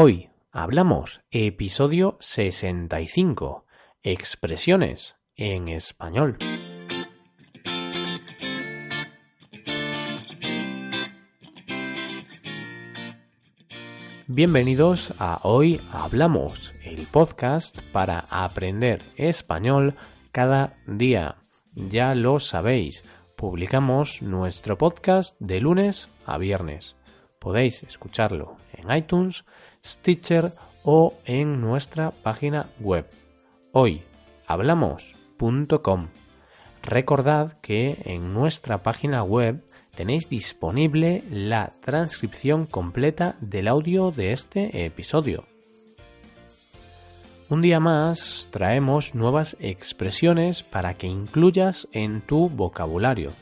Hoy hablamos episodio 65. Expresiones en español. Bienvenidos a Hoy Hablamos, el podcast para aprender español cada día. Ya lo sabéis, publicamos nuestro podcast de lunes a viernes. Podéis escucharlo en iTunes, Stitcher o en nuestra página web hoyhablamos.com. Recordad que en nuestra página web tenéis disponible la transcripción completa del audio de este episodio. Un día más traemos nuevas expresiones para que incluyas en tu vocabulario.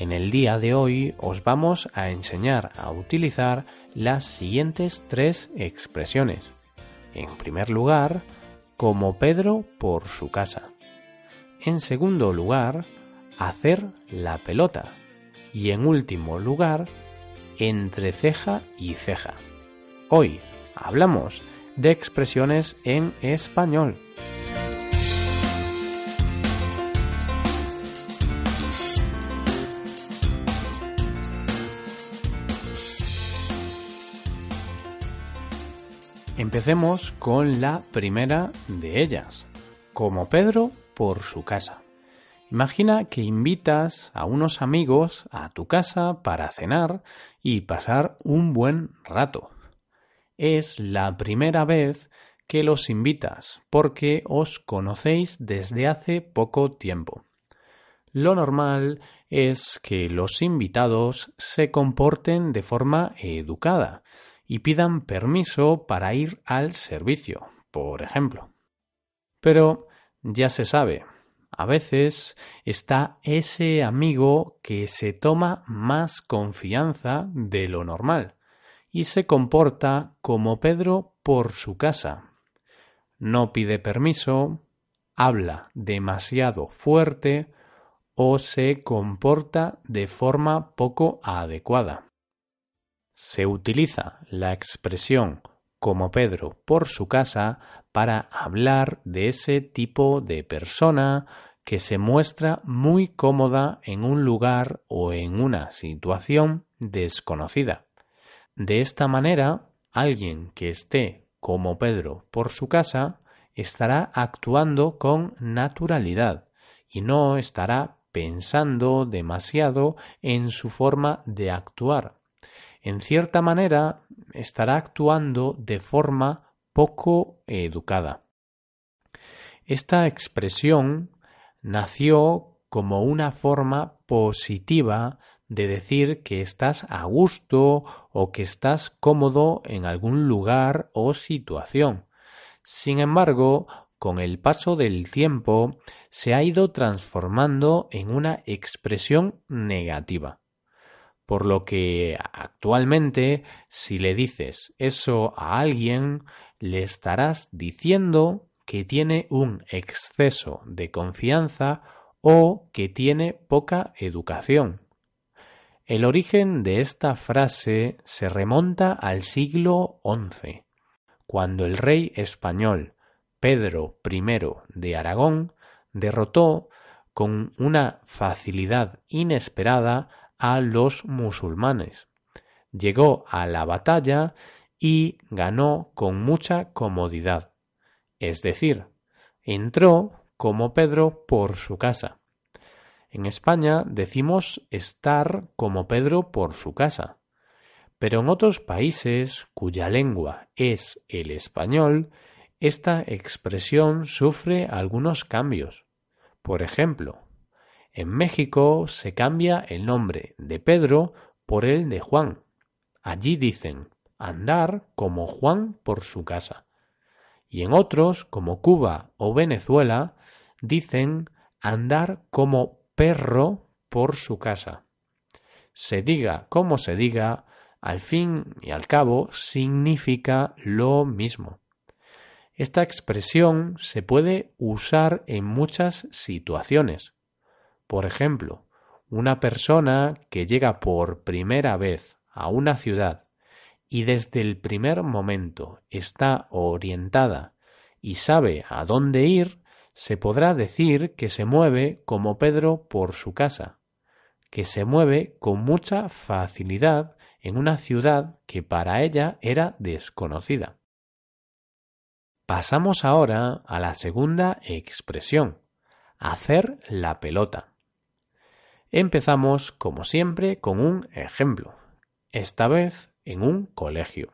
En el día de hoy os vamos a enseñar a utilizar las siguientes tres expresiones. En primer lugar, como Pedro por su casa. En segundo lugar, hacer la pelota y en último lugar, entre ceja y ceja. Hoy hablamos de expresiones en español. Empecemos con la primera de ellas, como Pedro por su casa. Imagina que invitas a unos amigos a tu casa para cenar y pasar un buen rato. Es la primera vez que los invitas porque os conocéis desde hace poco tiempo. Lo normal es que los invitados se comporten de forma educada y pidan permiso para ir al servicio, por ejemplo. Pero ya se sabe, a veces está ese amigo que se toma más confianza de lo normal y se comporta como Pedro por su casa. No pide permiso, habla demasiado fuerte o se comporta de forma poco adecuada. Se utiliza la expresión como Pedro por su casa para hablar de ese tipo de persona que se muestra muy cómoda en un lugar o en una situación desconocida. De esta manera, alguien que esté como Pedro por su casa estará actuando con naturalidad y no estará pensando demasiado en su forma de actuar. En cierta manera, estará actuando de forma poco educada. Esta expresión nació como una forma positiva de decir que estás a gusto o que estás cómodo en algún lugar o situación. Sin embargo, con el paso del tiempo se ha ido transformando en una expresión negativa. Por lo que actualmente si le dices eso a alguien, le estarás diciendo que tiene un exceso de confianza o que tiene poca educación. El origen de esta frase se remonta al siglo XI, cuando el rey español Pedro I de Aragón derrotó con una facilidad inesperada a los musulmanes. Llegó a la batalla y ganó con mucha comodidad es decir, entró como Pedro por su casa. En España decimos estar como Pedro por su casa, pero en otros países cuya lengua es el español, esta expresión sufre algunos cambios. Por ejemplo, en México se cambia el nombre de Pedro por el de Juan. Allí dicen andar como Juan por su casa y en otros, como Cuba o Venezuela, dicen andar como perro por su casa. Se diga como se diga, al fin y al cabo significa lo mismo. Esta expresión se puede usar en muchas situaciones. Por ejemplo, una persona que llega por primera vez a una ciudad y desde el primer momento está orientada y sabe a dónde ir, se podrá decir que se mueve como Pedro por su casa, que se mueve con mucha facilidad en una ciudad que para ella era desconocida. Pasamos ahora a la segunda expresión, hacer la pelota. Empezamos, como siempre, con un ejemplo, esta vez en un colegio.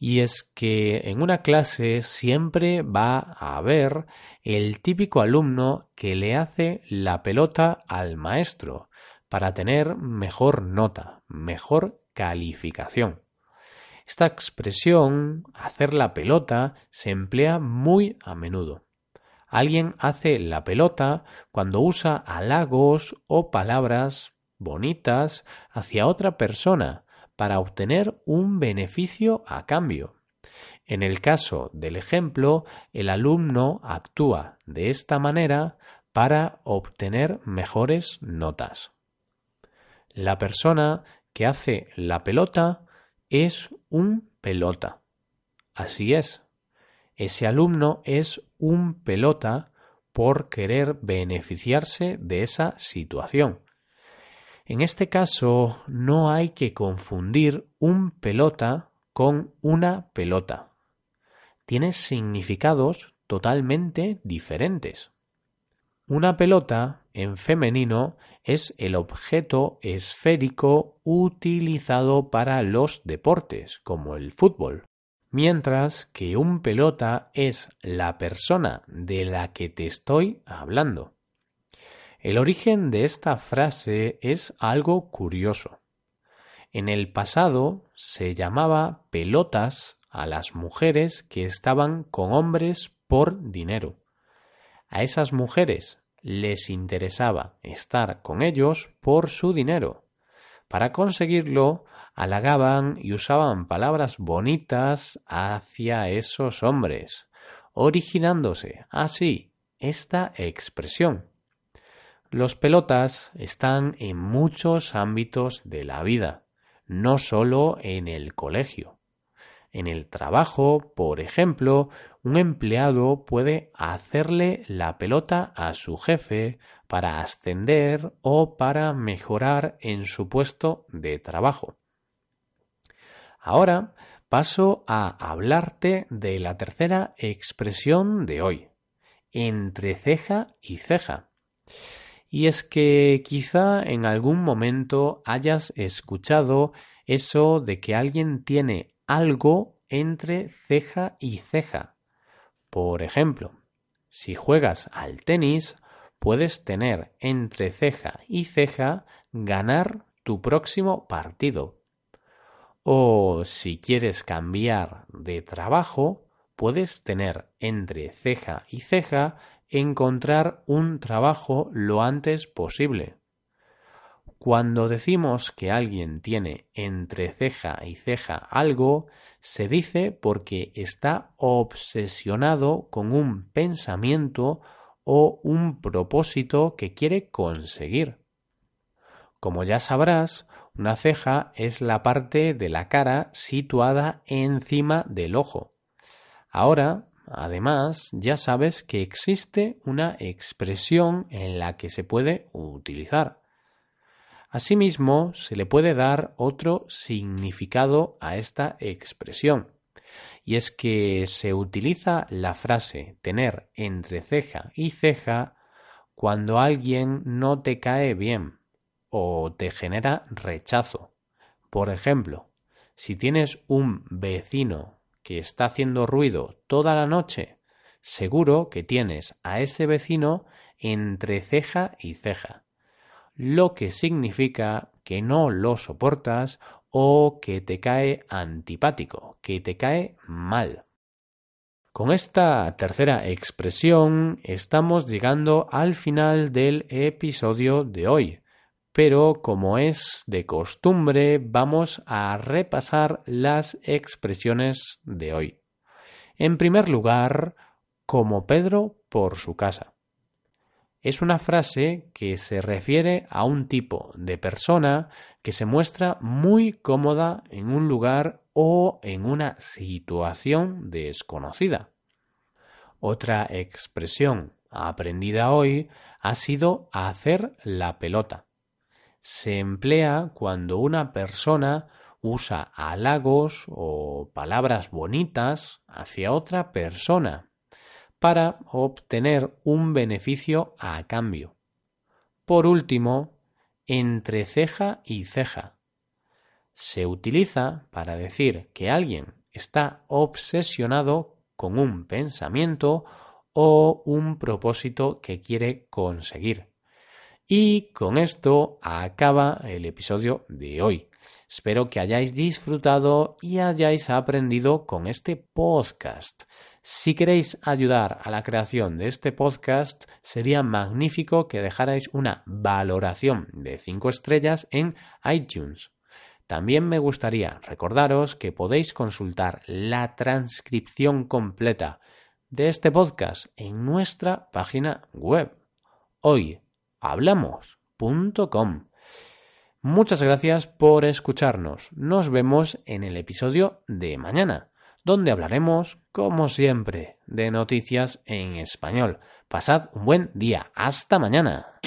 Y es que en una clase siempre va a haber el típico alumno que le hace la pelota al maestro para tener mejor nota, mejor calificación. Esta expresión, hacer la pelota, se emplea muy a menudo. Alguien hace la pelota cuando usa halagos o palabras bonitas hacia otra persona para obtener un beneficio a cambio. En el caso del ejemplo, el alumno actúa de esta manera para obtener mejores notas. La persona que hace la pelota es un pelota. Así es. Ese alumno es un pelota por querer beneficiarse de esa situación. En este caso no hay que confundir un pelota con una pelota. Tiene significados totalmente diferentes. Una pelota en femenino es el objeto esférico utilizado para los deportes, como el fútbol, mientras que un pelota es la persona de la que te estoy hablando. El origen de esta frase es algo curioso. En el pasado se llamaba pelotas a las mujeres que estaban con hombres por dinero. A esas mujeres les interesaba estar con ellos por su dinero. Para conseguirlo, halagaban y usaban palabras bonitas hacia esos hombres, originándose así esta expresión. Los pelotas están en muchos ámbitos de la vida, no solo en el colegio. En el trabajo, por ejemplo, un empleado puede hacerle la pelota a su jefe para ascender o para mejorar en su puesto de trabajo. Ahora paso a hablarte de la tercera expresión de hoy, entre ceja y ceja. Y es que quizá en algún momento hayas escuchado eso de que alguien tiene algo entre ceja y ceja. Por ejemplo, si juegas al tenis, puedes tener entre ceja y ceja ganar tu próximo partido. O si quieres cambiar de trabajo, puedes tener entre ceja y ceja encontrar un trabajo lo antes posible. Cuando decimos que alguien tiene entre ceja y ceja algo, se dice porque está obsesionado con un pensamiento o un propósito que quiere conseguir. Como ya sabrás, una ceja es la parte de la cara situada encima del ojo. Ahora Además, ya sabes que existe una expresión en la que se puede utilizar. Asimismo, se le puede dar otro significado a esta expresión, y es que se utiliza la frase tener entre ceja y ceja cuando alguien no te cae bien o te genera rechazo. Por ejemplo, si tienes un vecino que está haciendo ruido toda la noche, seguro que tienes a ese vecino entre ceja y ceja, lo que significa que no lo soportas o que te cae antipático, que te cae mal. Con esta tercera expresión estamos llegando al final del episodio de hoy pero como es de costumbre vamos a repasar las expresiones de hoy. En primer lugar, como Pedro por su casa. es una frase que se refiere a un tipo de persona que se muestra muy cómoda en un lugar o en una situación desconocida. Otra expresión aprendida hoy ha sido hacer la pelota. Se emplea cuando una persona usa halagos o palabras bonitas hacia otra persona para obtener un beneficio a cambio. Por último, entre ceja y ceja. Se utiliza para decir que alguien está obsesionado con un pensamiento o un propósito que quiere conseguir. Y con esto acaba el episodio de hoy. Espero que hayáis disfrutado y hayáis aprendido con este podcast. Si queréis ayudar a la creación de este podcast, sería magnífico que dejarais una valoración de 5 estrellas en iTunes. También me gustaría recordaros que podéis consultar la transcripción completa de este podcast en nuestra página web hoyhablamos.com. Muchas gracias por escucharnos. Nos vemos en el episodio de mañana, donde hablaremos, como siempre, de noticias en español. Pasad un buen día. Hasta mañana.